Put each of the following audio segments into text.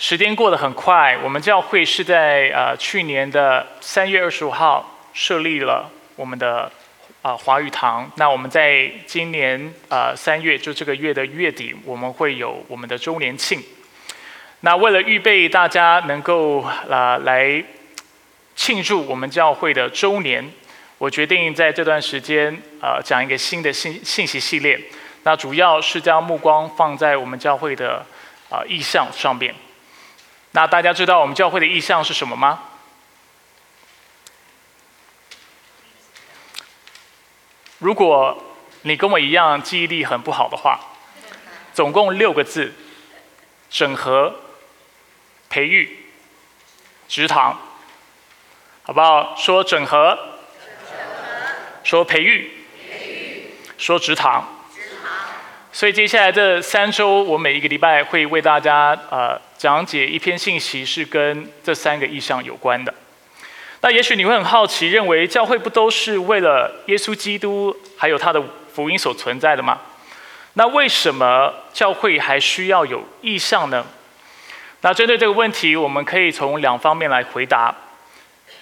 时间过得很快，我们教会是在呃去年的三月二十五号设立了我们的啊华语堂。那我们在今年呃三月，就这个月的月底，我们会有我们的周年庆。那为了预备大家能够啊来庆祝我们教会的周年，我决定在这段时间啊讲一个新的信信息系列。那主要是将目光放在我们教会的啊意向上边。那大家知道我们教会的意向是什么吗？如果你跟我一样记忆力很不好的话，总共六个字：整合、培育、职堂，好不好？说整合，说培育，说职堂。所以接下来这三周，我每一个礼拜会为大家呃讲解一篇信息，是跟这三个意象有关的。那也许你会很好奇，认为教会不都是为了耶稣基督还有他的福音所存在的吗？那为什么教会还需要有意象呢？那针对这个问题，我们可以从两方面来回答。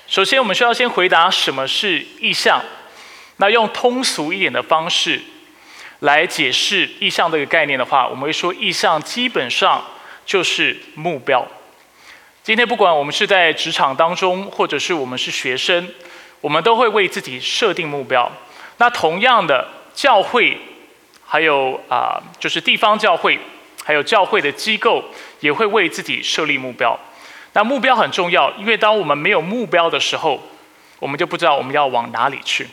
首先，我们需要先回答什么是意象。那用通俗一点的方式。来解释意向这个概念的话，我们会说意向基本上就是目标。今天不管我们是在职场当中，或者是我们是学生，我们都会为自己设定目标。那同样的，教会还有啊，就是地方教会，还有教会的机构，也会为自己设立目标。那目标很重要，因为当我们没有目标的时候，我们就不知道我们要往哪里去。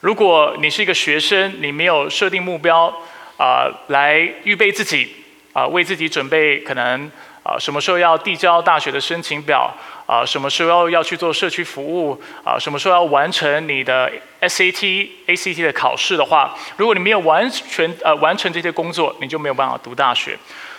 如果你是一个学生，你没有设定目标，啊，来预备自己，啊，为自己准备可能，啊，什么时候要递交大学的申请表，啊，什么时候要要去做社区服务，啊，什么时候要完成你的 SAT、ACT 的考试的话，如果你没有完全呃完成这些工作，你就没有办法读大学。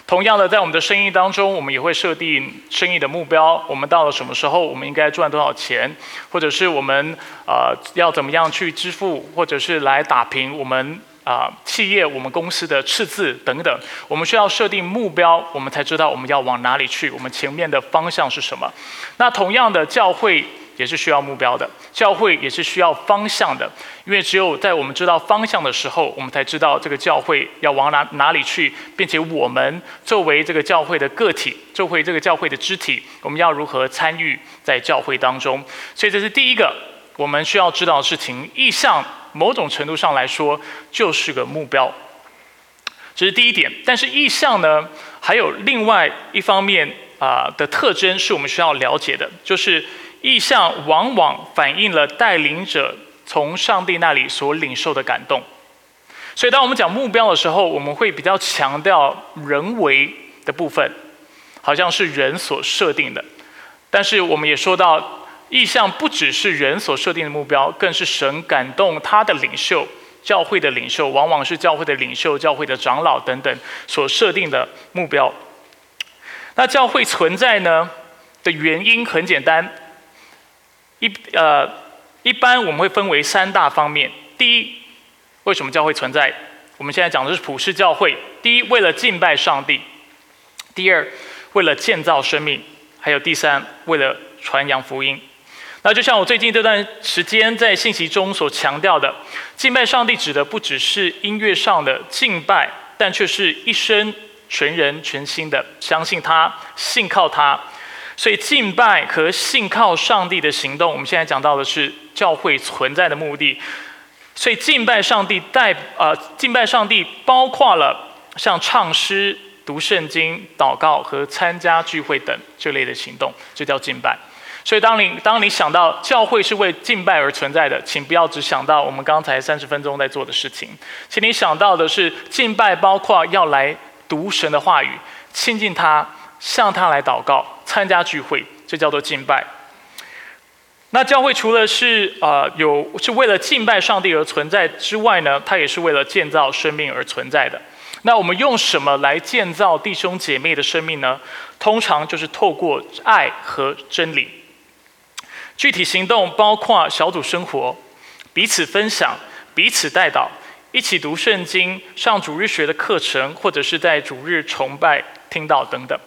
同样的，在我们的生意当中，我们也会设定生意的目标。我们到了什么时候，我们应该赚多少钱，或者是我们呃要怎么样去支付，或者是来打平我们啊企业、我们公司的赤字等等。我们需要设定目标，我们才知道我们要往哪里去，我们前面的方向是什么。那同样的，教会。也是需要目标的，教会也是需要方向的，因为只有在我们知道方向的时候，我们才知道这个教会要往哪哪里去，并且我们作为这个教会的个体，作为这个教会的肢体，我们要如何参与在教会当中？所以这是第一个我们需要知道的事情。意向某种程度上来说就是个目标，这是第一点。但是意向呢，还有另外一方面啊的特征是我们需要了解的，就是。意象往往反映了带领者从上帝那里所领受的感动，所以当我们讲目标的时候，我们会比较强调人为的部分，好像是人所设定的。但是我们也说到，意象不只是人所设定的目标，更是神感动他的领袖、教会的领袖，往往是教会的领袖、教会的长老等等所设定的目标。那教会存在呢的原因很简单。一呃，一般我们会分为三大方面。第一，为什么教会存在？我们现在讲的是普世教会。第一，为了敬拜上帝；第二，为了建造生命；还有第三，为了传扬福音。那就像我最近这段时间在信息中所强调的，敬拜上帝指的不只是音乐上的敬拜，但却是一生全人全心的相信他、信靠他。所以敬拜和信靠上帝的行动，我们现在讲到的是教会存在的目的。所以敬拜上帝带呃敬拜上帝包括了像唱诗、读圣经、祷告和参加聚会等这类的行动，就叫敬拜。所以当你当你想到教会是为敬拜而存在的，请不要只想到我们刚才三十分钟在做的事情，请你想到的是敬拜包括要来读神的话语，亲近他。向他来祷告，参加聚会，这叫做敬拜。那教会除了是啊有是为了敬拜上帝而存在之外呢，它也是为了建造生命而存在的。那我们用什么来建造弟兄姐妹的生命呢？通常就是透过爱和真理。具体行动包括小组生活、彼此分享、彼此带导、一起读圣经、上主日学的课程，或者是在主日崇拜听到等等。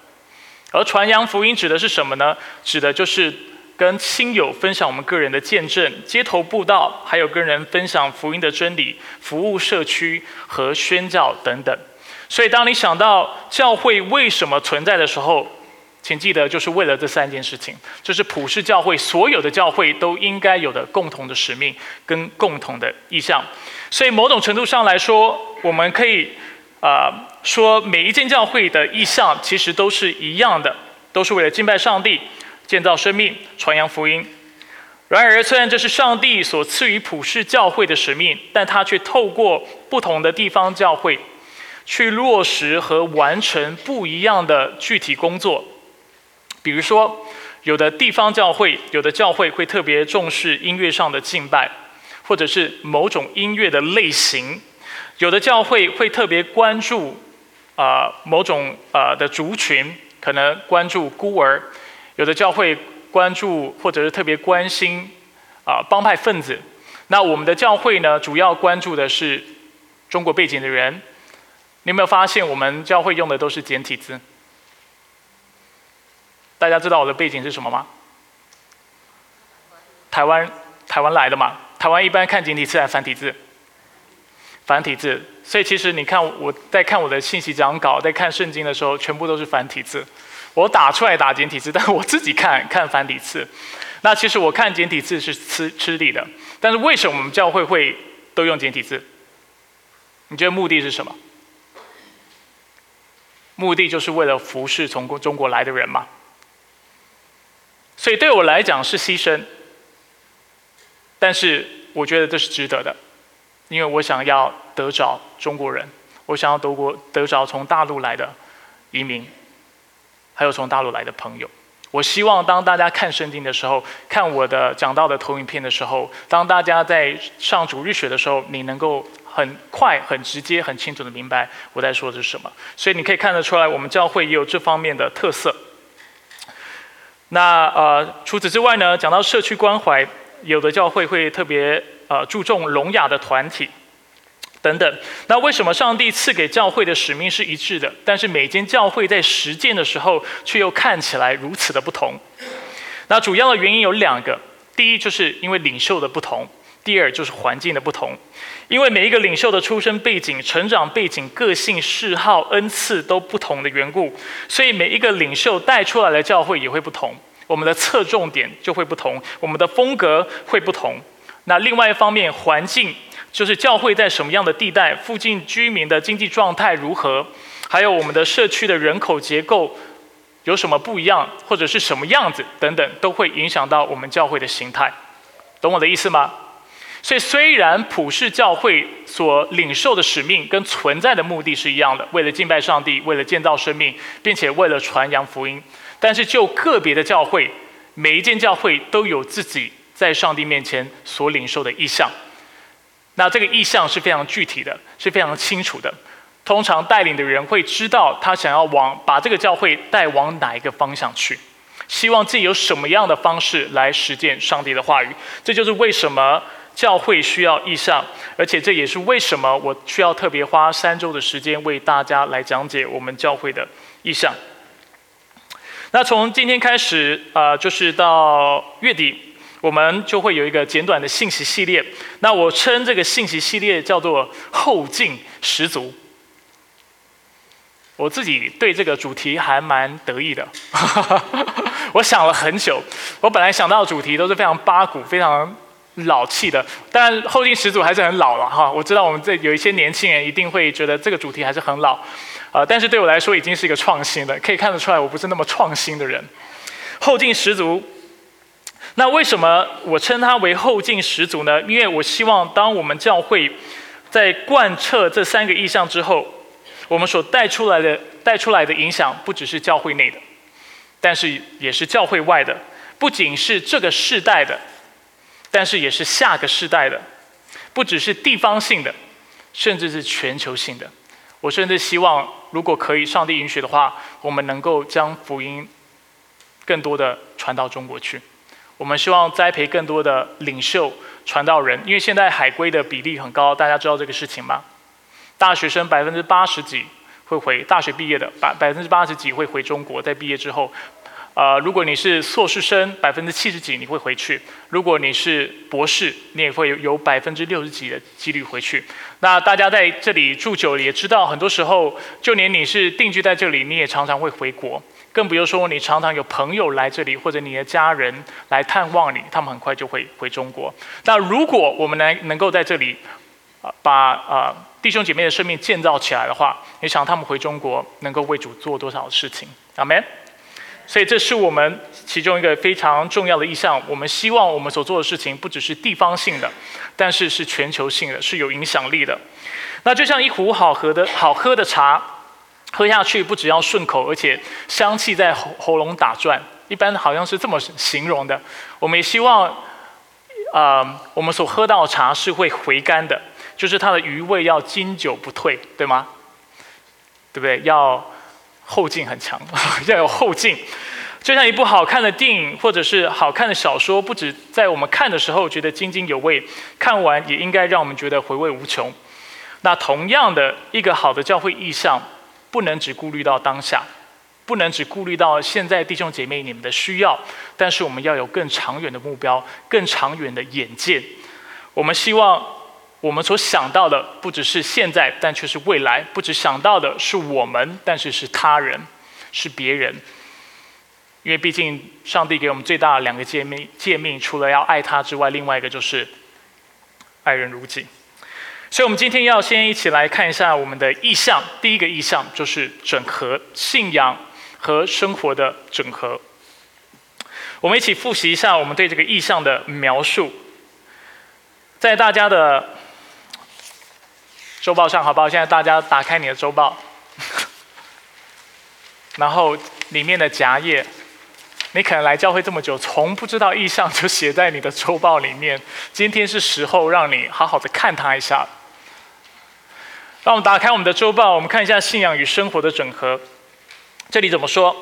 而传扬福音指的是什么呢？指的就是跟亲友分享我们个人的见证、街头布道，还有跟人分享福音的真理、服务社区和宣教等等。所以，当你想到教会为什么存在的时候，请记得，就是为了这三件事情，这是普世教会所有的教会都应该有的共同的使命跟共同的意向。所以，某种程度上来说，我们可以啊说，每一间教会的意向其实都是一样的，都是为了敬拜上帝、建造生命、传扬福音。然而，虽然这是上帝所赐予普世教会的使命，但他却透过不同的地方教会。去落实和完成不一样的具体工作，比如说，有的地方教会，有的教会会特别重视音乐上的敬拜，或者是某种音乐的类型；有的教会会特别关注啊某种啊的族群，可能关注孤儿；有的教会关注或者是特别关心啊帮派分子。那我们的教会呢，主要关注的是中国背景的人。你有没有发现，我们教会用的都是简体字？大家知道我的背景是什么吗？台湾，台湾来的嘛。台湾一般看简体字还是繁体字？繁体字。所以其实你看我在看我的信息讲稿，在看圣经的时候，全部都是繁体字。我打出来打简体字，但我自己看看繁体字。那其实我看简体字是吃吃力的。但是为什么我们教会会都用简体字？你觉得目的是什么？目的就是为了服侍从中国来的人嘛，所以对我来讲是牺牲，但是我觉得这是值得的，因为我想要得着中国人，我想要德国得着从大陆来的移民，还有从大陆来的朋友。我希望当大家看圣经的时候，看我的讲到的投影片的时候，当大家在上主日学的时候，你能够。很快、很直接、很清楚的明白我在说的是什么，所以你可以看得出来，我们教会也有这方面的特色。那呃，除此之外呢，讲到社区关怀，有的教会会特别呃注重聋哑的团体等等。那为什么上帝赐给教会的使命是一致的，但是每间教会在实践的时候却又看起来如此的不同？那主要的原因有两个，第一就是因为领袖的不同。第二就是环境的不同，因为每一个领袖的出身背景、成长背景、个性嗜好、恩赐都不同的缘故，所以每一个领袖带出来的教会也会不同，我们的侧重点就会不同，我们的风格会不同。那另外一方面，环境就是教会在什么样的地带，附近居民的经济状态如何，还有我们的社区的人口结构有什么不一样，或者是什么样子等等，都会影响到我们教会的形态。懂我的意思吗？所以，虽然普世教会所领受的使命跟存在的目的是一样的，为了敬拜上帝，为了建造生命，并且为了传扬福音，但是就个别的教会，每一间教会都有自己在上帝面前所领受的意向。那这个意向是非常具体的，是非常清楚的。通常带领的人会知道他想要往把这个教会带往哪一个方向去，希望自己有什么样的方式来实践上帝的话语。这就是为什么。教会需要意向，而且这也是为什么我需要特别花三周的时间为大家来讲解我们教会的意向。那从今天开始，呃，就是到月底，我们就会有一个简短的信息系列。那我称这个信息系列叫做“后劲十足”。我自己对这个主题还蛮得意的，我想了很久。我本来想到的主题都是非常八股，非常。老气的，但后劲十足还是很老了哈。我知道我们这有一些年轻人一定会觉得这个主题还是很老，呃，但是对我来说已经是一个创新的，可以看得出来我不是那么创新的人。后劲十足，那为什么我称它为后劲十足呢？因为我希望当我们教会在贯彻这三个意向之后，我们所带出来的带出来的影响不只是教会内的，但是也是教会外的，不仅是这个世代的。但是也是下个世代的，不只是地方性的，甚至是全球性的。我甚至希望，如果可以，上帝允许的话，我们能够将福音更多的传到中国去。我们希望栽培更多的领袖、传道人，因为现在海归的比例很高，大家知道这个事情吗？大学生百分之八十几会回大学毕业的，百百分之八十几会回中国，在毕业之后。呃，如果你是硕士生，百分之七十几你会回去；如果你是博士，你也会有百分之六十几的几率回去。那大家在这里住久了，也知道很多时候，就连你是定居在这里，你也常常会回国。更不用说你常常有朋友来这里，或者你的家人来探望你，他们很快就会回中国。那如果我们能能够在这里，把呃弟兄姐妹的生命建造起来的话，你想他们回中国能够为主做多少事情？阿门。所以这是我们其中一个非常重要的意向。我们希望我们所做的事情不只是地方性的，但是是全球性的，是有影响力的。那就像一壶好喝的好喝的茶，喝下去不只要顺口，而且香气在喉喉咙打转。一般好像是这么形容的。我们也希望，啊，我们所喝到的茶是会回甘的，就是它的余味要经久不退，对吗？对不对？要。后劲很强，要有后劲，就像一部好看的电影或者是好看的小说，不止在我们看的时候觉得津津有味，看完也应该让我们觉得回味无穷。那同样的一个好的教会意向，不能只顾虑到当下，不能只顾虑到现在弟兄姐妹你们的需要，但是我们要有更长远的目标，更长远的眼界。我们希望。我们所想到的不只是现在，但却是未来；不只想到的是我们，但是是他人，是别人。因为毕竟上帝给我们最大的两个诫命，诫命除了要爱他之外，另外一个就是爱人如己。所以，我们今天要先一起来看一下我们的意向。第一个意向就是整合信仰和生活的整合。我们一起复习一下我们对这个意向的描述，在大家的。周报上好不好？现在大家打开你的周报，然后里面的夹页，你可能来教会这么久，从不知道意向就写在你的周报里面。今天是时候让你好好的看它一下。让我们打开我们的周报，我们看一下信仰与生活的整合。这里怎么说？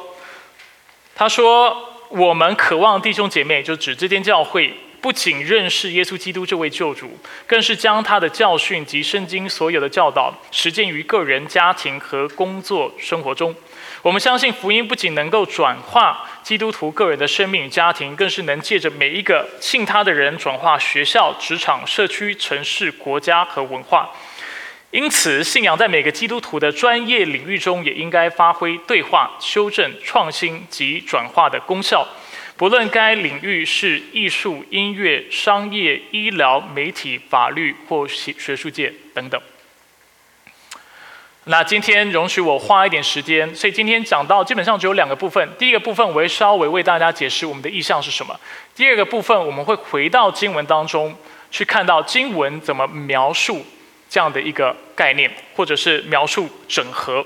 他说：“我们渴望弟兄姐妹，就指这间教会。”不仅认识耶稣基督这位救主，更是将他的教训及圣经所有的教导实践于个人、家庭和工作生活中。我们相信福音不仅能够转化基督徒个人的生命与家庭，更是能借着每一个信他的人转化学校、职场、社区、城市、国家和文化。因此，信仰在每个基督徒的专业领域中，也应该发挥对话、修正、创新及转化的功效。不论该领域是艺术、音乐、商业、医疗、媒体、法律或学学术界等等。那今天容许我花一点时间，所以今天讲到基本上只有两个部分。第一个部分我会稍微为大家解释我们的意向是什么。第二个部分我们会回到经文当中去看到经文怎么描述这样的一个概念，或者是描述整合。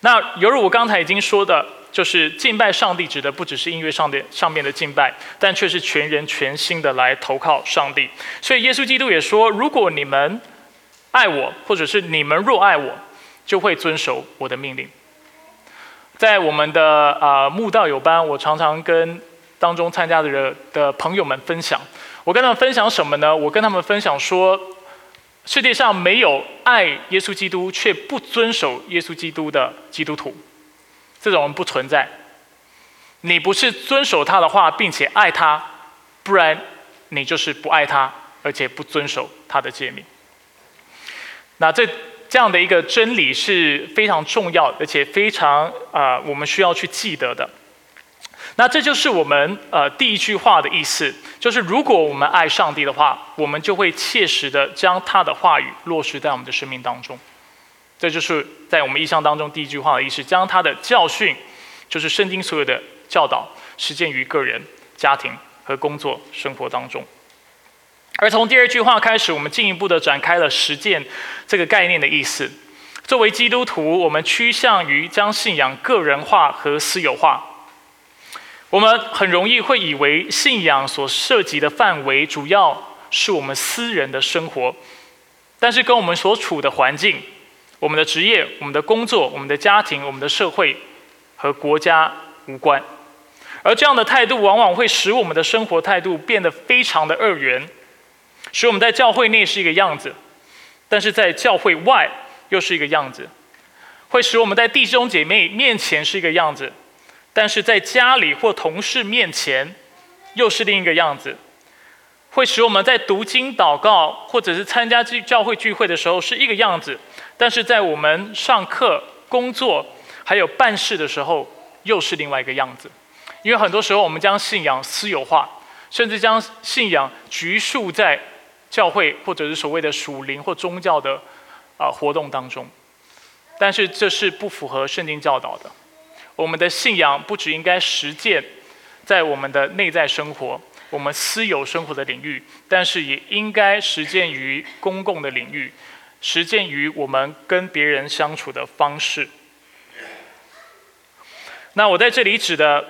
那犹如我刚才已经说的。就是敬拜上帝，指的不只是音乐上的上面的敬拜，但却是全人全心的来投靠上帝。所以耶稣基督也说：“如果你们爱我，或者是你们若爱我，就会遵守我的命令。”在我们的啊慕道友班，我常常跟当中参加的人的朋友们分享，我跟他们分享什么呢？我跟他们分享说，世界上没有爱耶稣基督却不遵守耶稣基督的基督徒。这种人不存在。你不是遵守他的话，并且爱他，不然你就是不爱他，而且不遵守他的诫命。那这这样的一个真理是非常重要，而且非常啊，我们需要去记得的。那这就是我们呃第一句话的意思，就是如果我们爱上帝的话，我们就会切实的将他的话语落实在我们的生命当中。这就是在我们意象当中第一句话的意思，将他的教训，就是圣经所有的教导，实践于个人、家庭和工作生活当中。而从第二句话开始，我们进一步的展开了实践这个概念的意思。作为基督徒，我们趋向于将信仰个人化和私有化。我们很容易会以为信仰所涉及的范围，主要是我们私人的生活，但是跟我们所处的环境。我们的职业、我们的工作、我们的家庭、我们的社会和国家无关，而这样的态度往往会使我们的生活态度变得非常的二元，使我们在教会内是一个样子，但是在教会外又是一个样子。会使我们在弟兄姐妹面前是一个样子，但是在家里或同事面前又是另一个样子。会使我们在读经、祷告，或者是参加教教会聚会的时候是一个样子，但是在我们上课、工作还有办事的时候又是另外一个样子。因为很多时候我们将信仰私有化，甚至将信仰局束在教会或者是所谓的属灵或宗教的啊活动当中。但是这是不符合圣经教导的。我们的信仰不只应该实践在我们的内在生活。我们私有生活的领域，但是也应该实践于公共的领域，实践于我们跟别人相处的方式。那我在这里指的，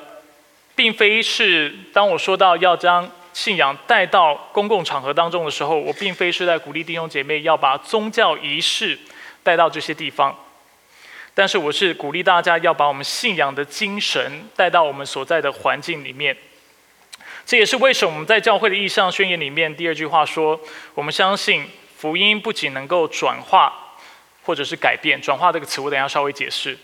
并非是当我说到要将信仰带到公共场合当中的时候，我并非是在鼓励弟兄姐妹要把宗教仪式带到这些地方，但是我是鼓励大家要把我们信仰的精神带到我们所在的环境里面。这也是为什么我们在教会的意向宣言里面第二句话说：我们相信福音不仅能够转化，或者是改变。转化这个词我等下稍微解释。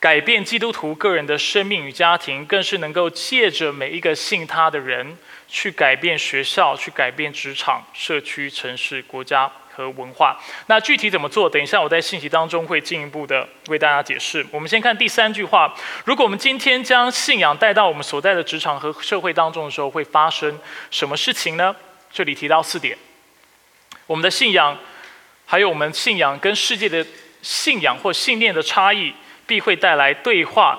改变基督徒个人的生命与家庭，更是能够借着每一个信他的人，去改变学校，去改变职场、社区、城市、国家。和文化，那具体怎么做？等一下我在信息当中会进一步的为大家解释。我们先看第三句话：如果我们今天将信仰带到我们所在的职场和社会当中的时候，会发生什么事情呢？这里提到四点：我们的信仰，还有我们信仰跟世界的信仰或信念的差异，必会带来对话、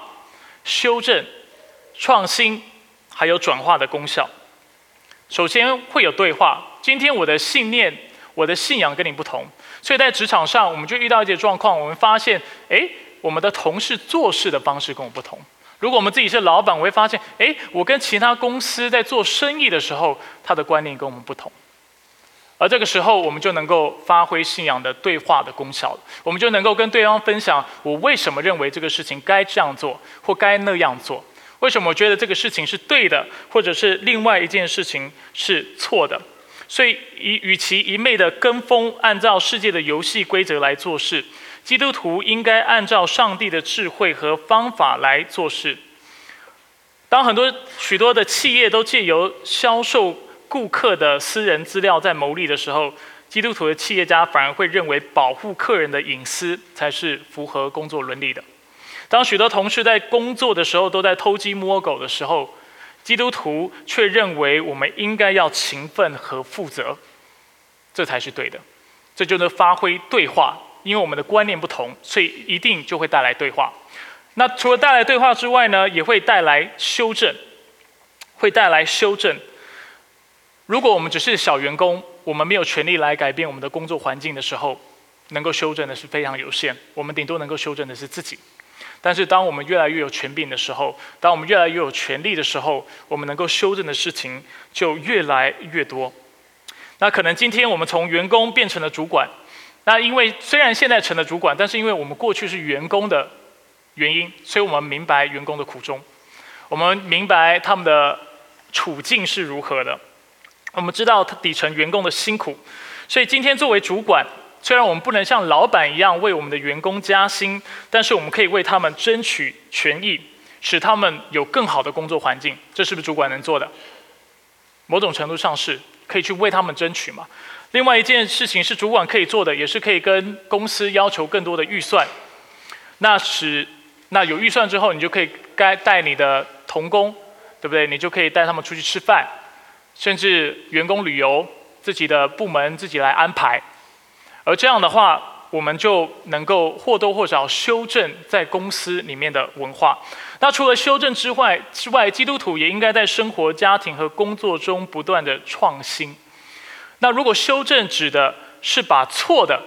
修正、创新，还有转化的功效。首先会有对话。今天我的信念。我的信仰跟你不同，所以在职场上，我们就遇到一些状况。我们发现，哎，我们的同事做事的方式跟我不同。如果我们自己是老板，我会发现，哎，我跟其他公司在做生意的时候，他的观念跟我们不同。而这个时候，我们就能够发挥信仰的对话的功效。我们就能够跟对方分享，我为什么认为这个事情该这样做，或该那样做？为什么我觉得这个事情是对的，或者是另外一件事情是错的？所以，与与其一昧的跟风，按照世界的游戏规则来做事，基督徒应该按照上帝的智慧和方法来做事。当很多许多的企业都借由销售顾客的私人资料在牟利的时候，基督徒的企业家反而会认为保护客人的隐私才是符合工作伦理的。当许多同事在工作的时候都在偷鸡摸狗的时候，基督徒却认为我们应该要勤奋和负责，这才是对的。这就能发挥对话，因为我们的观念不同，所以一定就会带来对话。那除了带来对话之外呢，也会带来修正，会带来修正。如果我们只是小员工，我们没有权利来改变我们的工作环境的时候，能够修正的是非常有限。我们顶多能够修正的是自己。但是，当我们越来越有权柄的时候，当我们越来越有权利的时候，我们能够修正的事情就越来越多。那可能今天我们从员工变成了主管，那因为虽然现在成了主管，但是因为我们过去是员工的原因，所以我们明白员工的苦衷，我们明白他们的处境是如何的，我们知道底层员工的辛苦，所以今天作为主管。虽然我们不能像老板一样为我们的员工加薪，但是我们可以为他们争取权益，使他们有更好的工作环境。这是不是主管能做的？某种程度上是可以去为他们争取嘛。另外一件事情是主管可以做的，也是可以跟公司要求更多的预算。那使那有预算之后，你就可以该带你的童工，对不对？你就可以带他们出去吃饭，甚至员工旅游，自己的部门自己来安排。而这样的话，我们就能够或多或少修正在公司里面的文化。那除了修正之外，之外，基督徒也应该在生活、家庭和工作中不断的创新。那如果修正指的是把错的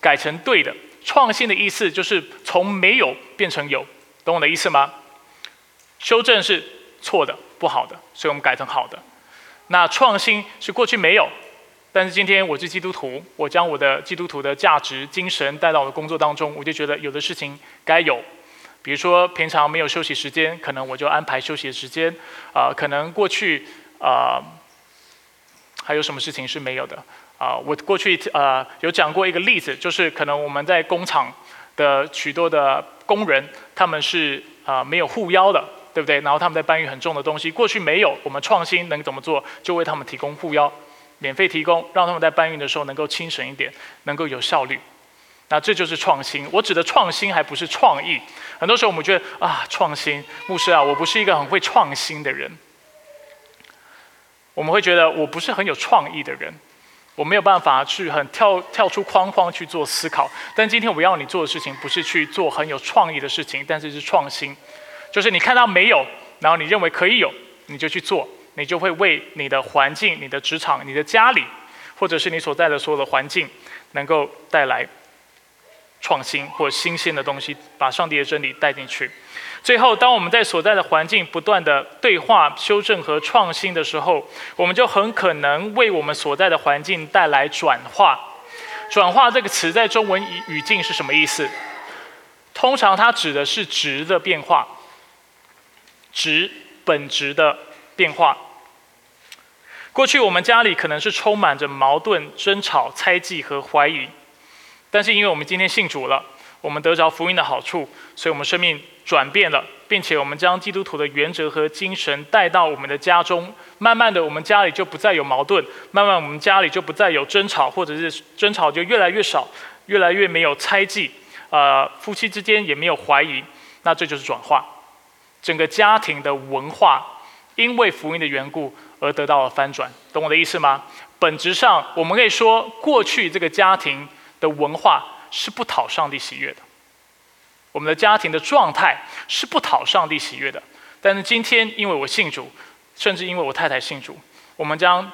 改成对的，创新的意思就是从没有变成有，懂我的意思吗？修正是错的、不好的，所以我们改成好的。那创新是过去没有。但是今天我是基督徒，我将我的基督徒的价值精神带到我的工作当中，我就觉得有的事情该有，比如说平常没有休息时间，可能我就安排休息的时间，啊，可能过去啊还有什么事情是没有的啊？我过去呃有讲过一个例子，就是可能我们在工厂的许多的工人，他们是啊没有护腰的，对不对？然后他们在搬运很重的东西，过去没有，我们创新能怎么做？就为他们提供护腰，免费提供，让他们在搬运的时候能够轻省一点，能够有效率。那这就是创新。我指的创新还不是创意。很多时候我们觉得啊，创新，牧师啊，我不是一个很会创新的人。我们会觉得我不是很有创意的人。我没有办法去很跳跳出框框去做思考，但今天我要你做的事情不是去做很有创意的事情，但是是创新，就是你看到没有，然后你认为可以有，你就去做，你就会为你的环境、你的职场、你的家里，或者是你所在的所有的环境，能够带来创新或新鲜的东西，把上帝的真理带进去。最后，当我们在所在的环境不断的对话、修正和创新的时候，我们就很可能为我们所在的环境带来转化。转化这个词在中文语语境是什么意思？通常它指的是值的变化，值本质的变化。过去我们家里可能是充满着矛盾、争吵、猜忌和怀疑，但是因为我们今天信主了，我们得着福音的好处，所以我们生命。转变了，并且我们将基督徒的原则和精神带到我们的家中，慢慢的，我们家里就不再有矛盾，慢慢我们家里就不再有争吵，或者是争吵就越来越少，越来越没有猜忌，呃，夫妻之间也没有怀疑，那这就是转化，整个家庭的文化因为福音的缘故而得到了翻转，懂我的意思吗？本质上，我们可以说，过去这个家庭的文化是不讨上帝喜悦的。我们的家庭的状态是不讨上帝喜悦的，但是今天因为我信主，甚至因为我太太信主，我们将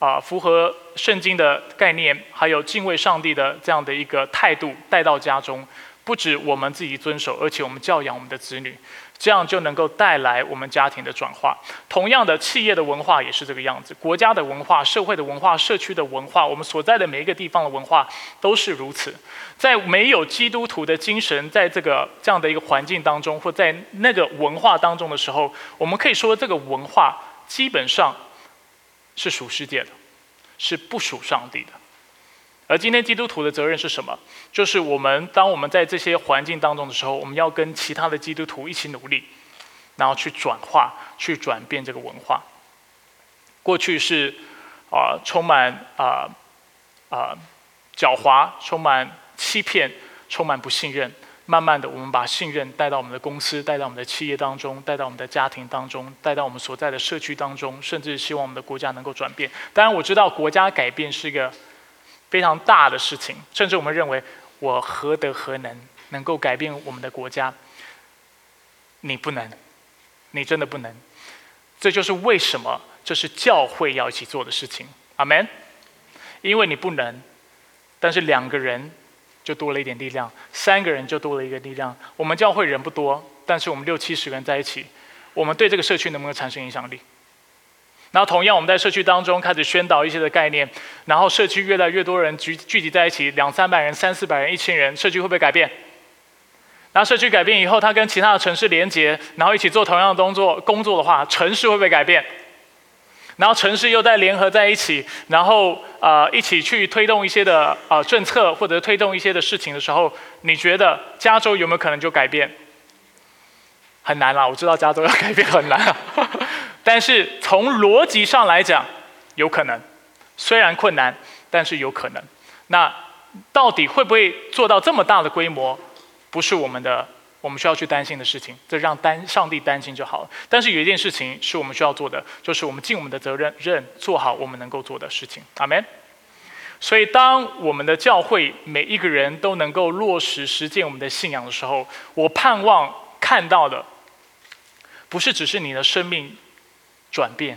啊符合圣经的概念，还有敬畏上帝的这样的一个态度带到家中。不止我们自己遵守，而且我们教养我们的子女，这样就能够带来我们家庭的转化。同样的，企业的文化也是这个样子，国家的文化、社会的文化、社区的文化，我们所在的每一个地方的文化都是如此。在没有基督徒的精神，在这个这样的一个环境当中，或在那个文化当中的时候，我们可以说这个文化基本上是属世界的，是不属上帝的。而今天基督徒的责任是什么？就是我们当我们在这些环境当中的时候，我们要跟其他的基督徒一起努力，然后去转化、去转变这个文化。过去是啊，充满啊啊狡猾、充满欺骗、充满不信任。慢慢的，我们把信任带到我们的公司，带到我们的企业当中，带到我们的家庭当中，带到我们所在的社区当中，甚至希望我们的国家能够转变。当然，我知道国家改变是一个。非常大的事情，甚至我们认为我何德何能能够改变我们的国家？你不能，你真的不能。这就是为什么这是教会要一起做的事情。阿门。因为你不能，但是两个人就多了一点力量，三个人就多了一个力量。我们教会人不多，但是我们六七十个人在一起，我们对这个社区能不能产生影响力？然后同样，我们在社区当中开始宣导一些的概念，然后社区越来越多人聚聚集在一起，两三百人、三四百人、一千人，社区会不会改变？然后社区改变以后，它跟其他的城市连接，然后一起做同样的工作工作的话，城市会不会改变？然后城市又在联合在一起，然后呃一起去推动一些的呃政策或者推动一些的事情的时候，你觉得加州有没有可能就改变？很难了，我知道加州要改变很难啊。但是从逻辑上来讲，有可能，虽然困难，但是有可能。那到底会不会做到这么大的规模，不是我们的我们需要去担心的事情，这让担上帝担心就好了。但是有一件事情是我们需要做的，就是我们尽我们的责任，任做好我们能够做的事情。阿门。所以当我们的教会每一个人都能够落实实践我们的信仰的时候，我盼望看到的，不是只是你的生命。转变，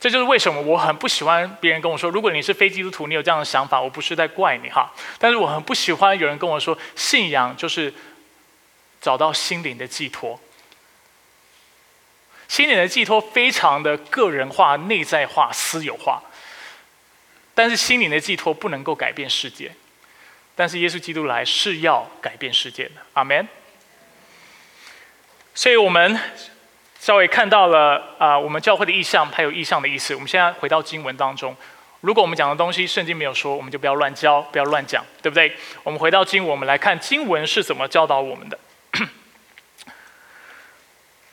这就是为什么我很不喜欢别人跟我说，如果你是非基督徒，你有这样的想法，我不是在怪你哈。但是我很不喜欢有人跟我说，信仰就是找到心灵的寄托。心灵的寄托非常的个人化、内在化、私有化，但是心灵的寄托不能够改变世界。但是耶稣基督来是要改变世界的，阿门。所以我们。稍微看到了啊，我们教会的意向，它有意向的意思。我们现在回到经文当中，如果我们讲的东西圣经没有说，我们就不要乱教，不要乱讲，对不对？我们回到经文，我们来看经文是怎么教导我们的。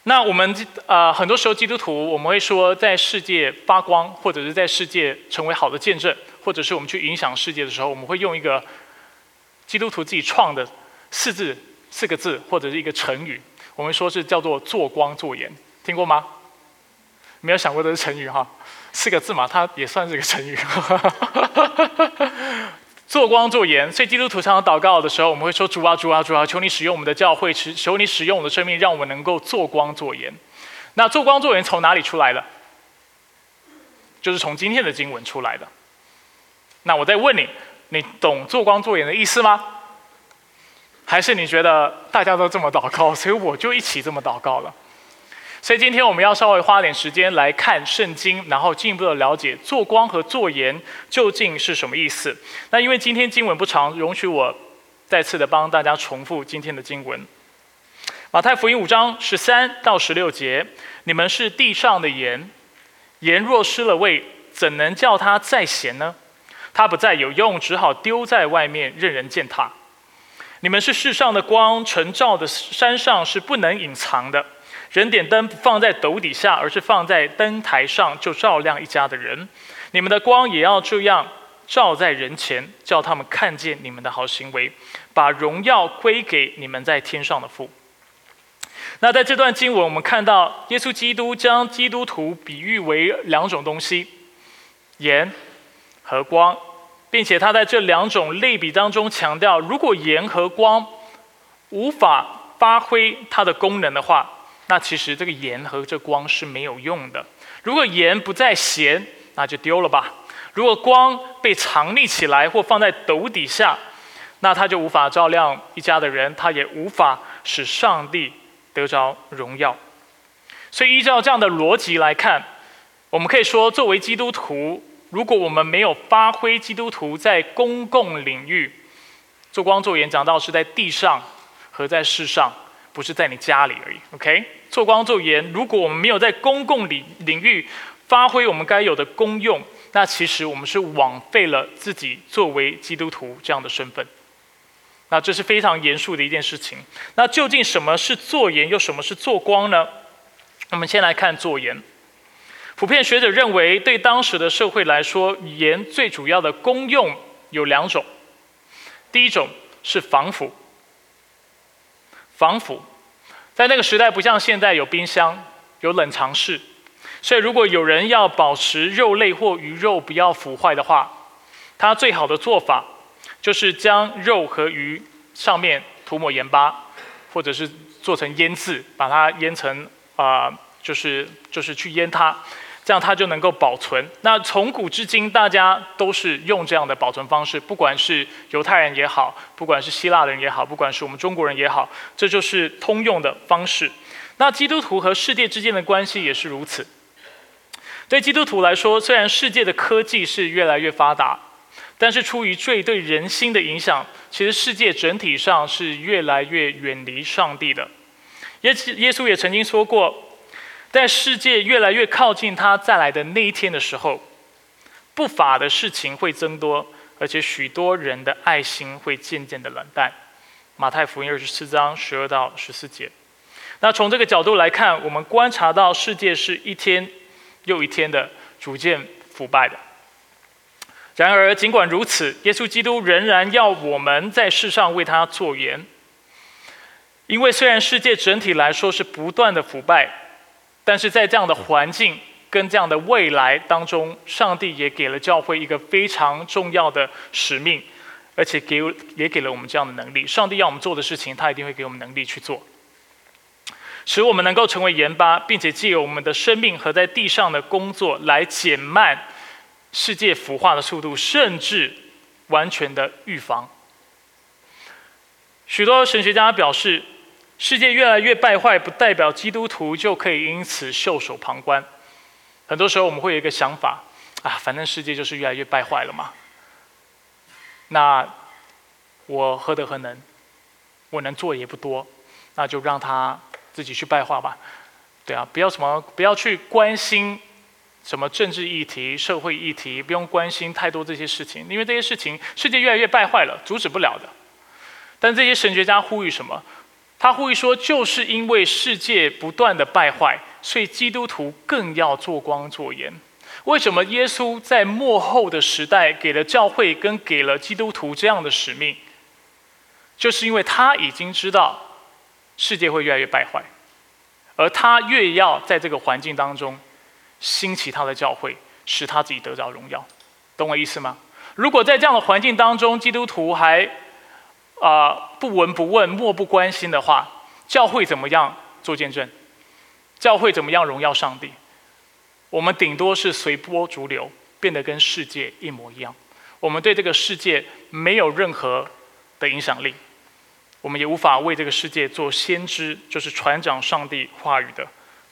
那我们呃，很多时候基督徒我们会说，在世界发光，或者是在世界成为好的见证，或者是我们去影响世界的时候，我们会用一个基督徒自己创的四字四个字或者是一个成语，我们说是叫做“做光做盐”，听过吗？没有想过这是成语哈，四个字嘛，它也算是一个成语。做光做盐，所以基督徒常常祷告的时候，我们会说：“主啊，主啊，主啊，求你使用我们的教会，求求你使用我的生命，让我们能够做光做盐。”那做光做盐从哪里出来的？就是从今天的经文出来的。那我再问你，你懂做光做盐的意思吗？还是你觉得大家都这么祷告，所以我就一起这么祷告了？所以今天我们要稍微花点时间来看圣经，然后进一步的了解做光和做盐究竟是什么意思。那因为今天经文不长，容许我再次的帮大家重复今天的经文。马太福音五章十三到十六节：你们是地上的盐，盐若失了味，怎能叫它再咸呢？它不再有用，只好丢在外面，任人践踏。你们是世上的光，晨照的山上是不能隐藏的。人点灯不放在斗底下，而是放在灯台上，就照亮一家的人。你们的光也要这样照在人前，叫他们看见你们的好行为，把荣耀归给你们在天上的父。那在这段经文，我们看到耶稣基督将基督徒比喻为两种东西：盐和光，并且他在这两种类比当中强调，如果盐和光无法发挥它的功能的话，那其实这个盐和这光是没有用的。如果盐不再咸，那就丢了吧。如果光被藏匿起来或放在斗底下，那它就无法照亮一家的人，它也无法使上帝得着荣耀。所以依照这样的逻辑来看，我们可以说，作为基督徒，如果我们没有发挥基督徒在公共领域做光做盐，讲到是在地上和在世上。不是在你家里而已，OK？做光做盐，如果我们没有在公共领领域发挥我们该有的功用，那其实我们是枉费了自己作为基督徒这样的身份。那这是非常严肃的一件事情。那究竟什么是做盐，又什么是做光呢？我们先来看做盐。普遍学者认为，对当时的社会来说，盐最主要的功用有两种。第一种是防腐。防腐，在那个时代不像现在有冰箱、有冷藏室，所以如果有人要保持肉类或鱼肉不要腐坏的话，他最好的做法就是将肉和鱼上面涂抹盐巴，或者是做成腌制，把它腌成啊，就是就是去腌它。这样它就能够保存。那从古至今，大家都是用这样的保存方式，不管是犹太人也好，不管是希腊人也好，不管是我们中国人也好，这就是通用的方式。那基督徒和世界之间的关系也是如此。对基督徒来说，虽然世界的科技是越来越发达，但是出于罪对人心的影响，其实世界整体上是越来越远离上帝的。耶耶稣也曾经说过。在世界越来越靠近他再来的那一天的时候，不法的事情会增多，而且许多人的爱心会渐渐的冷淡。马太福音二十四章十二到十四节。那从这个角度来看，我们观察到世界是一天又一天的逐渐腐败的。然而，尽管如此，耶稣基督仍然要我们在世上为他做盐，因为虽然世界整体来说是不断的腐败。但是在这样的环境跟这样的未来当中，上帝也给了教会一个非常重要的使命，而且给也给了我们这样的能力。上帝要我们做的事情，他一定会给我们能力去做，使我们能够成为盐巴，并且借由我们的生命和在地上的工作来减慢世界腐化的速度，甚至完全的预防。许多神学家表示。世界越来越败坏，不代表基督徒就可以因此袖手旁观。很多时候我们会有一个想法啊，反正世界就是越来越败坏了嘛。那我何德何能？我能做也不多，那就让他自己去败坏吧。对啊，不要什么，不要去关心什么政治议题、社会议题，不用关心太多这些事情，因为这些事情世界越来越败坏了，阻止不了的。但这些神学家呼吁什么？他呼吁说，就是因为世界不断的败坏，所以基督徒更要做光做盐。为什么耶稣在末后的时代给了教会跟给了基督徒这样的使命？就是因为他已经知道世界会越来越败坏，而他越要在这个环境当中兴起他的教会，使他自己得着荣耀。懂我意思吗？如果在这样的环境当中，基督徒还啊，不闻不问、漠不关心的话，教会怎么样做见证？教会怎么样荣耀上帝？我们顶多是随波逐流，变得跟世界一模一样。我们对这个世界没有任何的影响力，我们也无法为这个世界做先知，就是传讲上帝话语的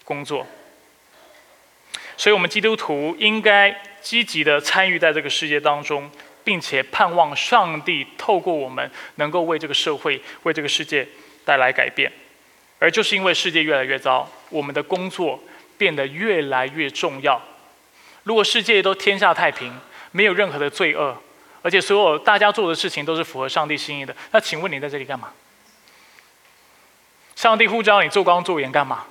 工作。所以，我们基督徒应该积极的参与在这个世界当中。并且盼望上帝透过我们，能够为这个社会、为这个世界带来改变。而就是因为世界越来越糟，我们的工作变得越来越重要。如果世界都天下太平，没有任何的罪恶，而且所有大家做的事情都是符合上帝心意的，那请问你在这里干嘛？上帝呼召你做光做盐干嘛？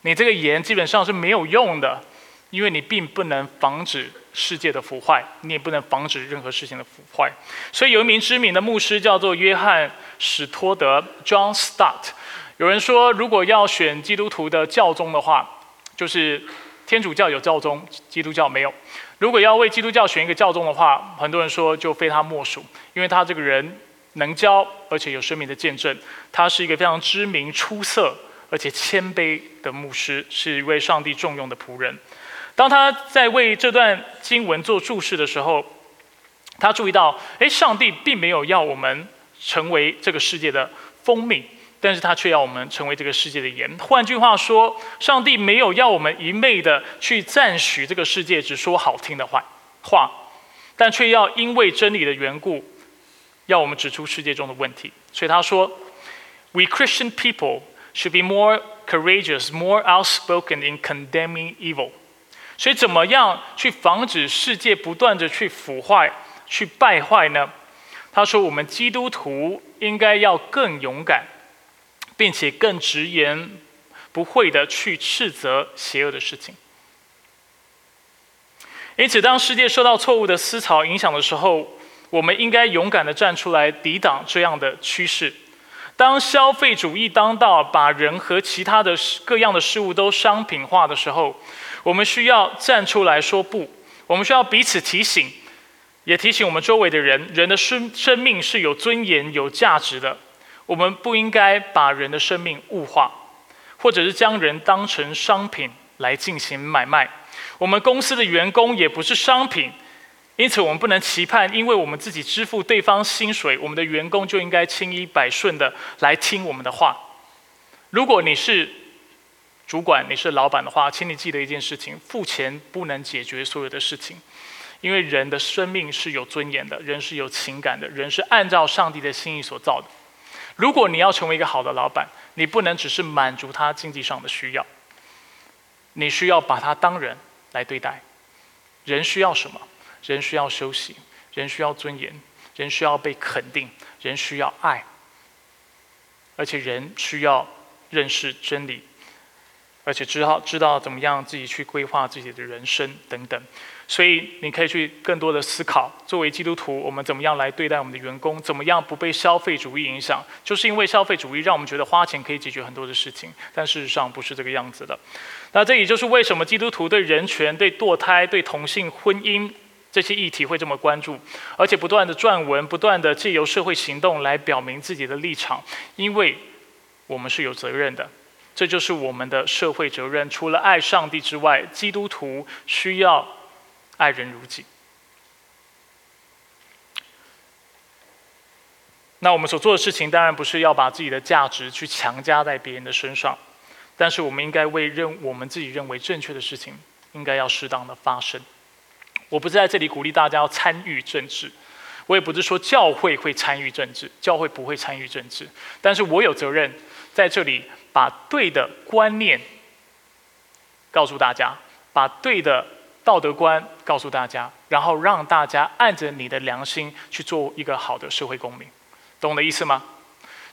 你这个盐基本上是没有用的。因为你并不能防止世界的腐坏，你也不能防止任何事情的腐坏。所以有一名知名的牧师叫做约翰史托德 （John Stott）。有人说，如果要选基督徒的教宗的话，就是天主教有教宗，基督教没有。如果要为基督教选一个教宗的话，很多人说就非他莫属，因为他这个人能教，而且有生命的见证。他是一个非常知名、出色而且谦卑的牧师，是一位上帝重用的仆人。当他在为这段经文做注释的时候，他注意到，哎，上帝并没有要我们成为这个世界的蜂蜜，但是他却要我们成为这个世界的盐。换句话说，上帝没有要我们一昧的去赞许这个世界，只说好听的话，话，但却要因为真理的缘故，要我们指出世界中的问题。所以他说，We Christian people should be more courageous, more outspoken in condemning evil. 所以，怎么样去防止世界不断的去腐坏、去败坏呢？他说：“我们基督徒应该要更勇敢，并且更直言不讳的去斥责邪恶的事情。因此，当世界受到错误的思潮影响的时候，我们应该勇敢的站出来抵挡这样的趋势。当消费主义当道，把人和其他的各样的事物都商品化的时候。”我们需要站出来说不，我们需要彼此提醒，也提醒我们周围的人，人的生生命是有尊严、有价值的。我们不应该把人的生命物化，或者是将人当成商品来进行买卖。我们公司的员工也不是商品，因此我们不能期盼，因为我们自己支付对方薪水，我们的员工就应该轻衣百顺的来听我们的话。如果你是，主管，你是老板的话，请你记得一件事情：付钱不能解决所有的事情，因为人的生命是有尊严的，人是有情感的，人是按照上帝的心意所造的。如果你要成为一个好的老板，你不能只是满足他经济上的需要，你需要把他当人来对待。人需要什么？人需要休息，人需要尊严，人需要被肯定，人需要爱，而且人需要认识真理。而且知道知道怎么样自己去规划自己的人生等等，所以你可以去更多的思考，作为基督徒，我们怎么样来对待我们的员工？怎么样不被消费主义影响？就是因为消费主义让我们觉得花钱可以解决很多的事情，但事实上不是这个样子的。那这也就是为什么基督徒对人权、对堕胎、对同性婚姻这些议题会这么关注，而且不断的撰文，不断的借由社会行动来表明自己的立场，因为我们是有责任的。这就是我们的社会责任。除了爱上帝之外，基督徒需要爱人如己。那我们所做的事情，当然不是要把自己的价值去强加在别人的身上，但是我们应该为认我们自己认为正确的事情，应该要适当的发生。我不是在这里鼓励大家要参与政治，我也不是说教会会参与政治，教会不会参与政治，但是我有责任在这里。把对的观念告诉大家，把对的道德观告诉大家，然后让大家按着你的良心去做一个好的社会公民，懂我的意思吗？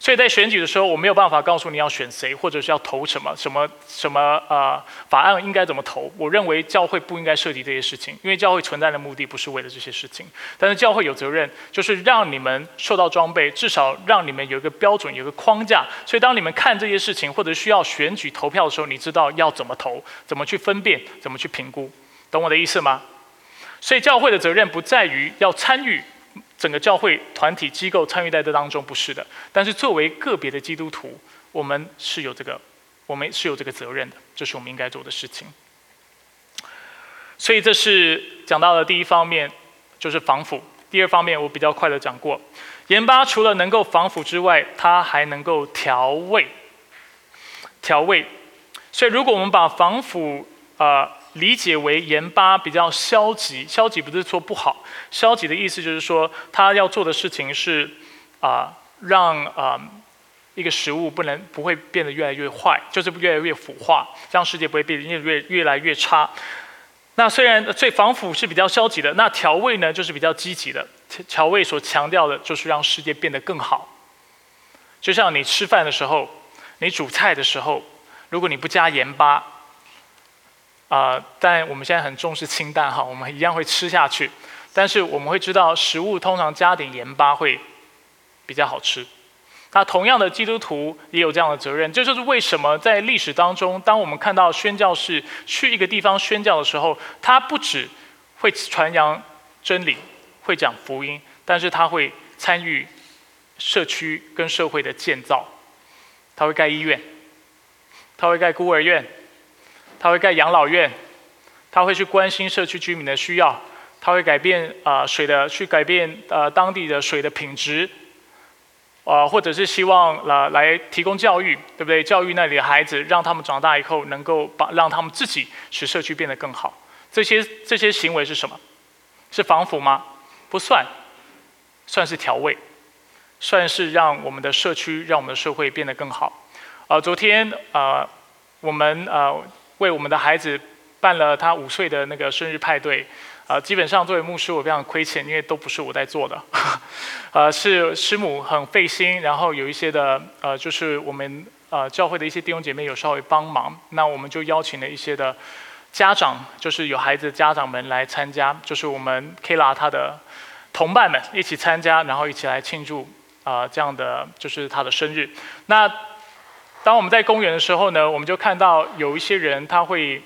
所以在选举的时候，我没有办法告诉你要选谁，或者是要投什么什么什么呃法案应该怎么投。我认为教会不应该涉及这些事情，因为教会存在的目的不是为了这些事情。但是教会有责任，就是让你们受到装备，至少让你们有一个标准，有个框架。所以当你们看这些事情，或者需要选举投票的时候，你知道要怎么投，怎么去分辨，怎么去评估，懂我的意思吗？所以教会的责任不在于要参与。整个教会团体机构参与在这当中不是的，但是作为个别的基督徒，我们是有这个，我们是有这个责任的，这是我们应该做的事情。所以这是讲到的第一方面，就是防腐。第二方面我比较快的讲过，盐巴除了能够防腐之外，它还能够调味。调味。所以如果我们把防腐啊。理解为盐巴比较消极，消极不是说不好，消极的意思就是说，他要做的事情是啊，让啊一个食物不能不会变得越来越坏，就是越来越腐化，让世界不会变得越越越来越差。那虽然最防腐是比较消极的，那调味呢就是比较积极的。调味所强调的就是让世界变得更好。就像你吃饭的时候，你煮菜的时候，如果你不加盐巴。啊，但我们现在很重视清淡哈，我们一样会吃下去。但是我们会知道，食物通常加点盐巴会比较好吃。那同样的，基督徒也有这样的责任。这就是为什么在历史当中，当我们看到宣教士去一个地方宣教的时候，他不止会传扬真理，会讲福音，但是他会参与社区跟社会的建造。他会盖医院，他会盖孤儿院。他会盖养老院，他会去关心社区居民的需要，他会改变啊水的去改变呃当地的水的品质，啊或者是希望来来提供教育，对不对？教育那里的孩子，让他们长大以后能够把让他们自己使社区变得更好。这些这些行为是什么？是防腐吗？不算，算是调味，算是让我们的社区让我们的社会变得更好。啊，昨天啊我们啊。为我们的孩子办了他五岁的那个生日派对，啊，基本上作为牧师我非常亏欠，因为都不是我在做的，呃，是师母很费心，然后有一些的呃，就是我们呃教会的一些弟兄姐妹有稍微帮忙，那我们就邀请了一些的家长，就是有孩子的家长们来参加，就是我们 K 拉他的同伴们一起参加，然后一起来庆祝啊这样的就是他的生日，那。当我们在公园的时候呢，我们就看到有一些人，他会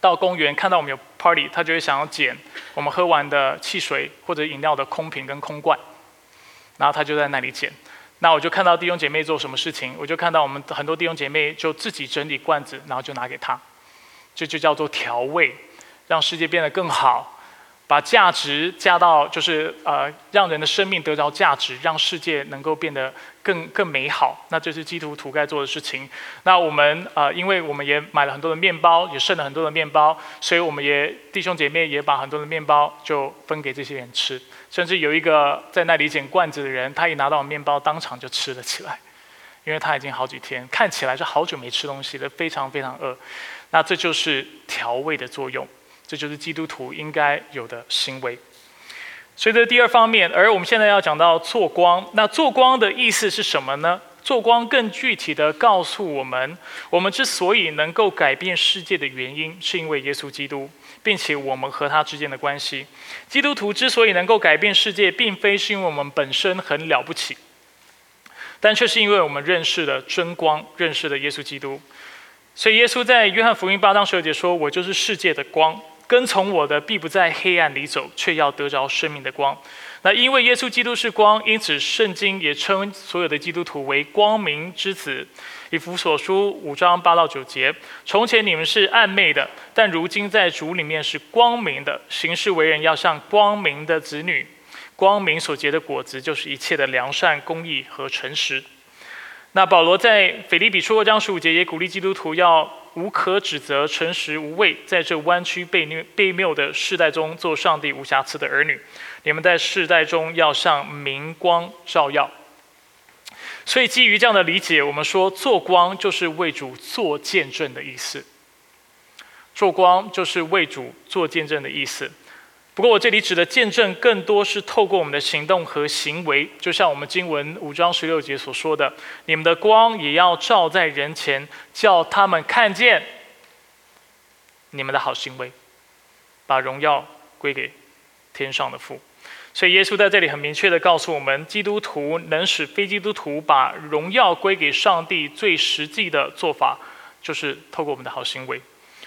到公园看到我们有 party，他就会想要捡我们喝完的汽水或者饮料的空瓶跟空罐，然后他就在那里捡。那我就看到弟兄姐妹做什么事情，我就看到我们很多弟兄姐妹就自己整理罐子，然后就拿给他，这就叫做调味，让世界变得更好。把价值加到，就是呃，让人的生命得着价值，让世界能够变得更更美好。那这是基督徒该做的事情。那我们呃，因为我们也买了很多的面包，也剩了很多的面包，所以我们也弟兄姐妹也把很多的面包就分给这些人吃。甚至有一个在那里捡罐子的人，他一拿到面包，当场就吃了起来，因为他已经好几天看起来是好久没吃东西了，非常非常饿。那这就是调味的作用。这就是基督徒应该有的行为。所以这是第二方面，而我们现在要讲到做光。那做光的意思是什么呢？做光更具体的告诉我们，我们之所以能够改变世界的原因，是因为耶稣基督，并且我们和他之间的关系。基督徒之所以能够改变世界，并非是因为我们本身很了不起，但却是因为我们认识了真光，认识了耶稣基督。所以耶稣在约翰福音八章十二节说：“我就是世界的光。”跟从我的必不在黑暗里走，却要得着生命的光。那因为耶稣基督是光，因此圣经也称所有的基督徒为光明之子。以弗所书五章八到九节：从前你们是暗昧的，但如今在主里面是光明的。行事为人要像光明的子女。光明所结的果子，就是一切的良善、公义和诚实。那保罗在腓立比书二章十五节也鼓励基督徒要。无可指责，诚实无畏，在这弯曲被谬被谬的世代中，做上帝无瑕疵的儿女。你们在世代中要向明光照耀。所以，基于这样的理解，我们说做光就是为主做见证的意思。做光就是为主做见证的意思。不过我这里指的见证，更多是透过我们的行动和行为，就像我们经文五章十六节所说的：“你们的光也要照在人前，叫他们看见你们的好行为，把荣耀归给天上的父。”所以耶稣在这里很明确的告诉我们：基督徒能使非基督徒把荣耀归给上帝，最实际的做法，就是透过我们的好行为。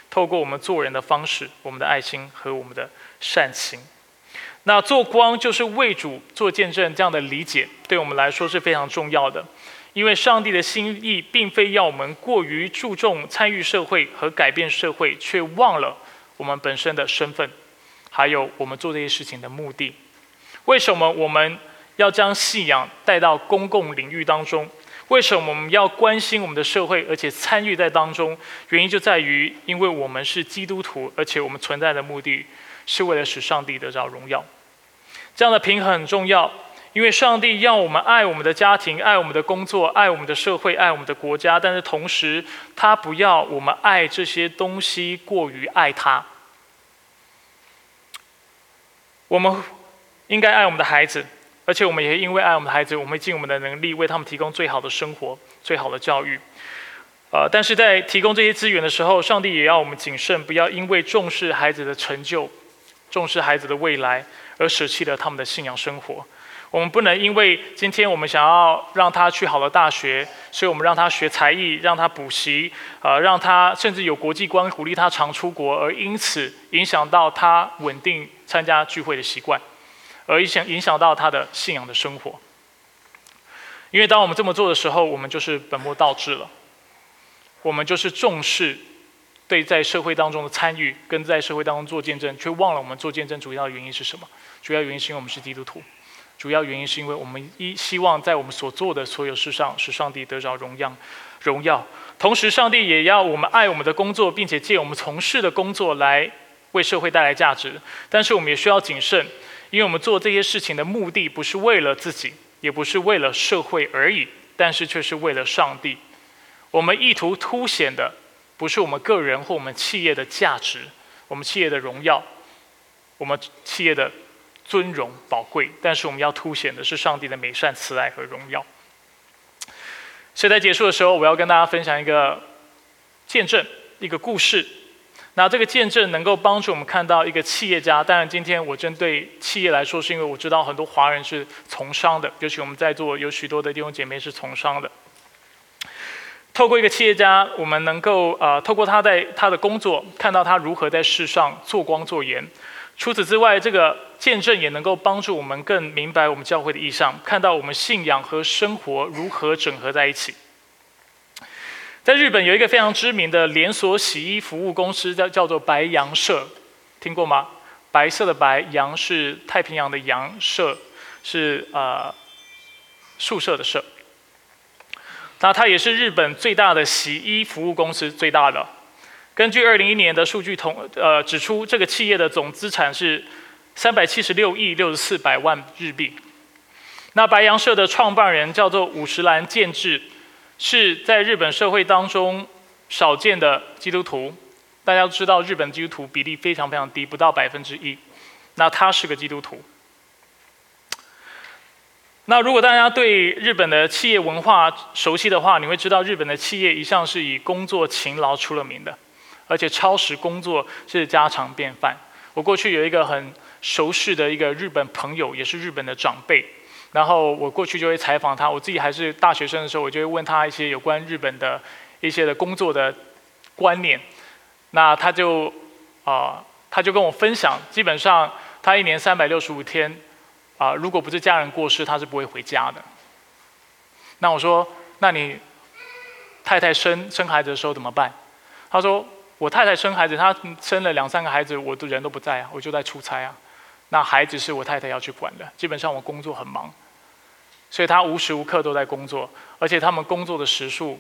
透过我们做人的方式，我们的爱心和我们的善行，那做光就是为主做见证，这样的理解对我们来说是非常重要的。因为上帝的心意并非要我们过于注重参与社会和改变社会，却忘了我们本身的身份，还有我们做这些事情的目的。为什么我们要将信仰带到公共领域当中？为什么我们要关心我们的社会，而且参与在当中？原因就在于，因为我们是基督徒，而且我们存在的目的是为了使上帝得着荣耀。这样的平衡很重要，因为上帝要我们爱我们的家庭、爱我们的工作、爱我们的社会、爱我们的国家，但是同时，他不要我们爱这些东西过于爱他。我们应该爱我们的孩子。而且我们也因为爱我们的孩子，我们会尽我们的能力为他们提供最好的生活、最好的教育。呃，但是在提供这些资源的时候，上帝也要我们谨慎，不要因为重视孩子的成就、重视孩子的未来，而舍弃了他们的信仰生活。我们不能因为今天我们想要让他去好的大学，所以我们让他学才艺，让他补习，呃，让他甚至有国际观，鼓励他常出国，而因此影响到他稳定参加聚会的习惯。而影响影响到他的信仰的生活，因为当我们这么做的时候，我们就是本末倒置了。我们就是重视对在社会当中的参与，跟在社会当中做见证，却忘了我们做见证主要的原因是什么？主要原因是因为我们是基督徒，主要原因是因为我们一希望在我们所做的所有事上，使上帝得着荣耀。荣耀。同时，上帝也要我们爱我们的工作，并且借我们从事的工作来为社会带来价值。但是，我们也需要谨慎。因为我们做这些事情的目的不是为了自己，也不是为了社会而已，但是却是为了上帝。我们意图凸显的不是我们个人或我们企业的价值，我们企业的荣耀，我们企业的尊荣宝贵，但是我们要凸显的是上帝的美善、慈爱和荣耀。所以在结束的时候，我要跟大家分享一个见证，一个故事。那这个见证能够帮助我们看到一个企业家。当然，今天我针对企业来说，是因为我知道很多华人是从商的，尤其我们在座有许多的弟兄姐妹是从商的。透过一个企业家，我们能够呃，透过他在他的工作，看到他如何在世上做光做盐。除此之外，这个见证也能够帮助我们更明白我们教会的意向，看到我们信仰和生活如何整合在一起。在日本有一个非常知名的连锁洗衣服务公司，叫叫做白洋社，听过吗？白色的白，洋是太平洋的洋，社是呃宿舍的社。那它也是日本最大的洗衣服务公司，最大的。根据二零一年的数据统呃指出，这个企业的总资产是三百七十六亿六十四百万日币。那白洋社的创办人叫做五十岚健治。是在日本社会当中少见的基督徒，大家都知道日本基督徒比例非常非常低，不到百分之一。那他是个基督徒。那如果大家对日本的企业文化熟悉的话，你会知道日本的企业一向是以工作勤劳出了名的，而且超时工作是家常便饭。我过去有一个很熟识的一个日本朋友，也是日本的长辈。然后我过去就会采访他，我自己还是大学生的时候，我就会问他一些有关日本的一些的工作的观念。那他就啊，他就跟我分享，基本上他一年三百六十五天啊，如果不是家人过世，他是不会回家的。那我说，那你太太生生孩子的时候怎么办？他说，我太太生孩子，她生了两三个孩子，我的人都不在啊，我就在出差啊。那孩子是我太太要去管的，基本上我工作很忙，所以他无时无刻都在工作，而且他们工作的时数，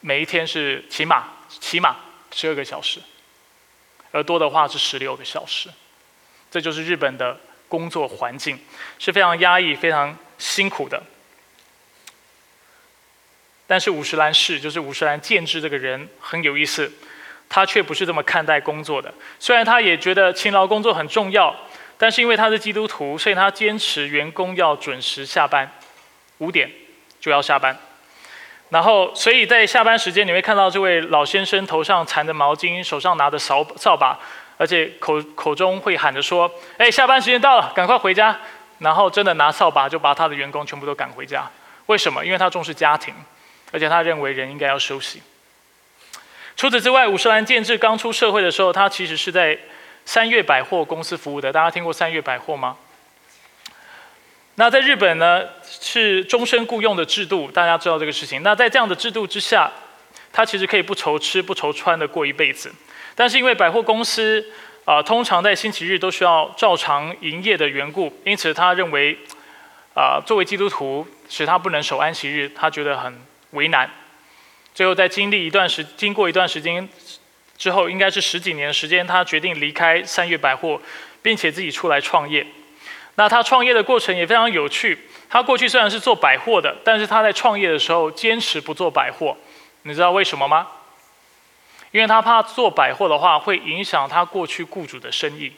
每一天是起码起码十二个小时，而多的话是十六个小时，这就是日本的工作环境，是非常压抑、非常辛苦的。但是五十岚氏就是五十岚建制这个人很有意思，他却不是这么看待工作的。虽然他也觉得勤劳工作很重要，但是因为他是基督徒，所以他坚持员工要准时下班，五点就要下班。然后，所以在下班时间，你会看到这位老先生头上缠着毛巾，手上拿着扫扫把，而且口口中会喊着说：“哎，下班时间到了，赶快回家。”然后真的拿扫把就把他的员工全部都赶回家。为什么？因为他重视家庭，而且他认为人应该要休息。除此之外，五十岚建制刚出社会的时候，他其实是在三月百货公司服务的。大家听过三月百货吗？那在日本呢，是终身雇佣的制度，大家知道这个事情。那在这样的制度之下，他其实可以不愁吃不愁穿的过一辈子。但是因为百货公司啊，通常在星期日都需要照常营业的缘故，因此他认为啊，作为基督徒，使他不能守安息日，他觉得很为难。最后在经历一段时，经过一段时间之后，应该是十几年时间，他决定离开三月百货，并且自己出来创业。那他创业的过程也非常有趣。他过去虽然是做百货的，但是他在创业的时候坚持不做百货。你知道为什么吗？因为他怕做百货的话会影响他过去雇主的生意。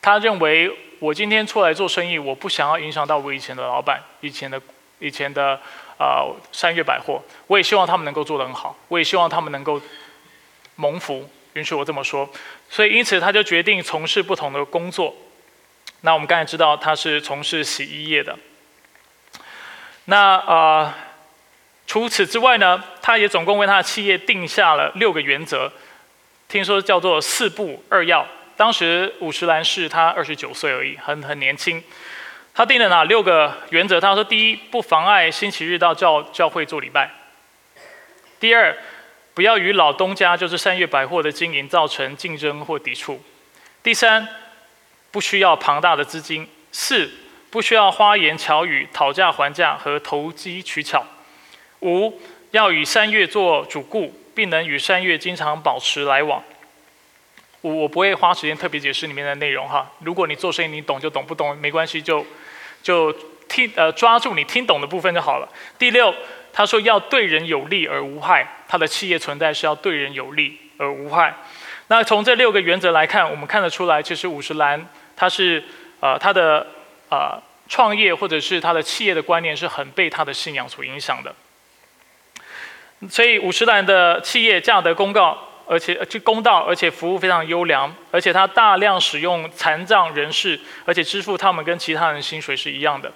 他认为我今天出来做生意，我不想要影响到我以前的老板、以前的、以前的啊三月百货。我也希望他们能够做得很好，我也希望他们能够蒙福，允许我这么说。所以因此他就决定从事不同的工作。那我们刚才知道他是从事洗衣业的。那啊，除此之外呢，他也总共为他的企业定下了六个原则，听说叫做四不二要。当时五十岚是他二十九岁而已，很很年轻。他定了哪六个原则？他说：第一，不妨碍星期日到教教会做礼拜；第二，不要与老东家，就是三月百货的经营造成竞争或抵触；第三，不需要庞大的资金，四不需要花言巧语讨价还价和投机取巧，五要与三月做主顾，并能与三月经常保持来往。我我不会花时间特别解释里面的内容哈，如果你做生意你懂就懂，不懂没关系，就就听呃抓住你听懂的部分就好了。第六，他说要对人有利而无害，他的企业存在是要对人有利而无害。那从这六个原则来看，我们看得出来，其实五十岚。他是呃他的呃创业或者是他的企业的观念是很被他的信仰所影响的，所以五十岚的企业价的公告，而且就公道，而且服务非常优良，而且他大量使用残障人士，而且支付他们跟其他人薪水是一样的，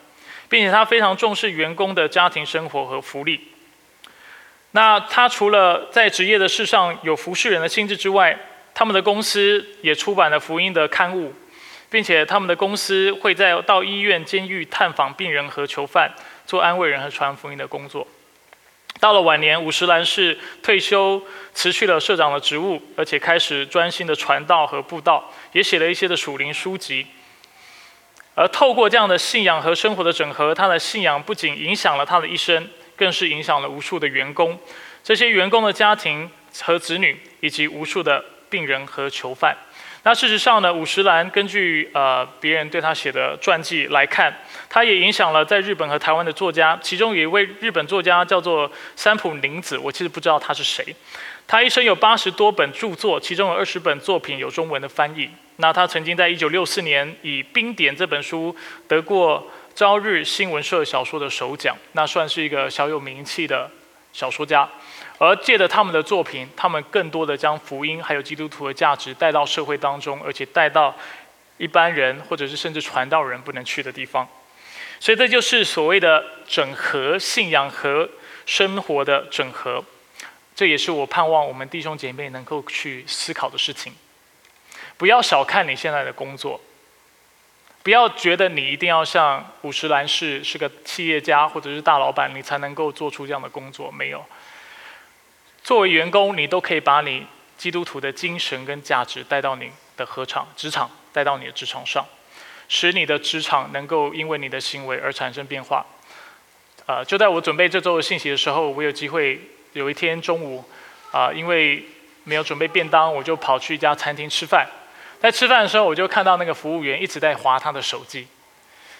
并且他非常重视员工的家庭生活和福利。那他除了在职业的事上有服侍人的性质之外，他们的公司也出版了福音的刊物。并且他们的公司会在到医院、监狱探访病人和囚犯，做安慰人和传福音的工作。到了晚年，五十岚是退休，辞去了社长的职务，而且开始专心的传道和布道，也写了一些的属灵书籍。而透过这样的信仰和生活的整合，他的信仰不仅影响了他的一生，更是影响了无数的员工，这些员工的家庭和子女，以及无数的病人和囚犯。那事实上呢，五十岚根据呃别人对他写的传记来看，他也影响了在日本和台湾的作家，其中有一位日本作家叫做三浦宁子，我其实不知道他是谁。他一生有八十多本著作，其中有二十本作品有中文的翻译。那他曾经在一九六四年以《冰点》这本书得过朝日新闻社小说的首奖，那算是一个小有名气的小说家。而借着他们的作品，他们更多的将福音还有基督徒的价值带到社会当中，而且带到一般人或者是甚至传道人不能去的地方。所以这就是所谓的整合信仰和生活的整合。这也是我盼望我们弟兄姐妹能够去思考的事情。不要小看你现在的工作，不要觉得你一定要像五十岚氏是个企业家或者是大老板，你才能够做出这样的工作。没有。作为员工，你都可以把你基督徒的精神跟价值带到你的合场、职场，带到你的职场上，使你的职场能够因为你的行为而产生变化。呃，就在我准备这周的信息的时候，我有机会有一天中午，啊，因为没有准备便当，我就跑去一家餐厅吃饭。在吃饭的时候，我就看到那个服务员一直在划他的手机，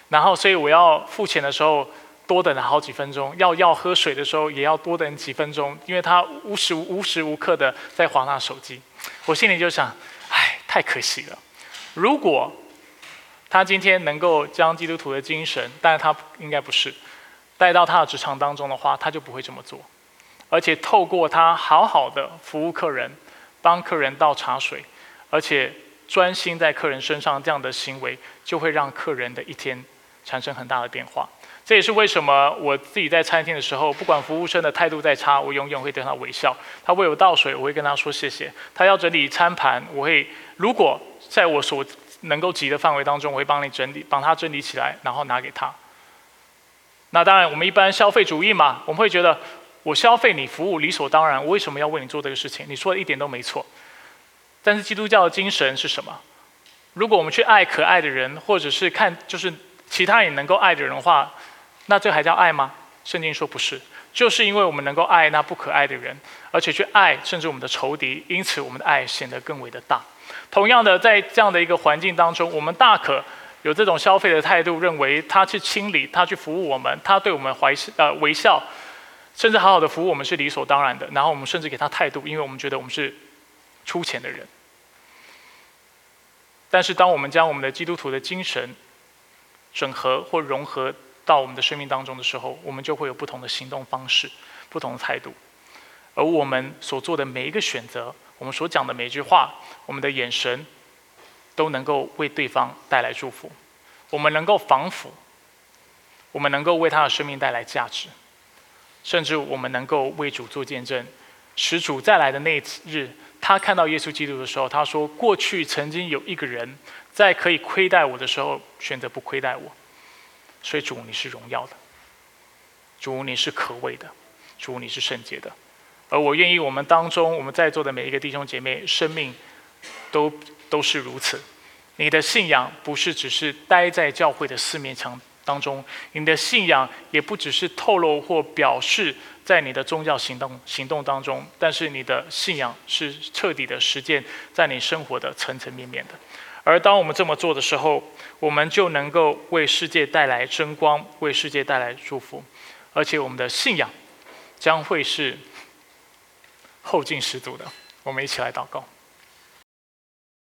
然后所以我要付钱的时候，多等了好几分钟，要要喝水的时候也要多等几分钟，因为他无时无时无刻的在划那手机。我心里就想，唉，太可惜了。如果他今天能够将基督徒的精神，但是他应该不是带到他的职场当中的话，他就不会这么做。而且透过他好好的服务客人，帮客人倒茶水，而且专心在客人身上这样的行为，就会让客人的一天产生很大的变化。这也是为什么我自己在餐厅的时候，不管服务生的态度再差，我永远会对他微笑。他为我倒水，我会跟他说谢谢。他要整理餐盘，我会如果在我所能够及的范围当中，我会帮你整理，帮他整理起来，然后拿给他。那当然，我们一般消费主义嘛，我们会觉得我消费你服务理所当然，我为什么要为你做这个事情？你说的一点都没错。但是基督教的精神是什么？如果我们去爱可爱的人，或者是看就是其他人能够爱的人的话。那这还叫爱吗？圣经说不是，就是因为我们能够爱那不可爱的人，而且去爱甚至我们的仇敌，因此我们的爱显得更为的大。同样的，在这样的一个环境当中，我们大可有这种消费的态度，认为他去清理，他去服务我们，他对我们怀呃微笑，甚至好好的服务我们是理所当然的。然后我们甚至给他态度，因为我们觉得我们是出钱的人。但是当我们将我们的基督徒的精神整合或融合，到我们的生命当中的时候，我们就会有不同的行动方式、不同的态度，而我们所做的每一个选择，我们所讲的每一句话，我们的眼神，都能够为对方带来祝福。我们能够防腐，我们能够为他的生命带来价值，甚至我们能够为主做见证，使主再来的那日，他看到耶稣基督的时候，他说：“过去曾经有一个人，在可以亏待我的时候，选择不亏待我。”所以主，你是荣耀的；主，你是可畏的；主，你是圣洁的。而我愿意，我们当中我们在座的每一个弟兄姐妹，生命都都是如此。你的信仰不是只是待在教会的四面墙当中，你的信仰也不只是透露或表示在你的宗教行动行动当中，但是你的信仰是彻底的实践在你生活的层层面面的。而当我们这么做的时候，我们就能够为世界带来争光，为世界带来祝福，而且我们的信仰将会是后劲十足的。我们一起来祷告。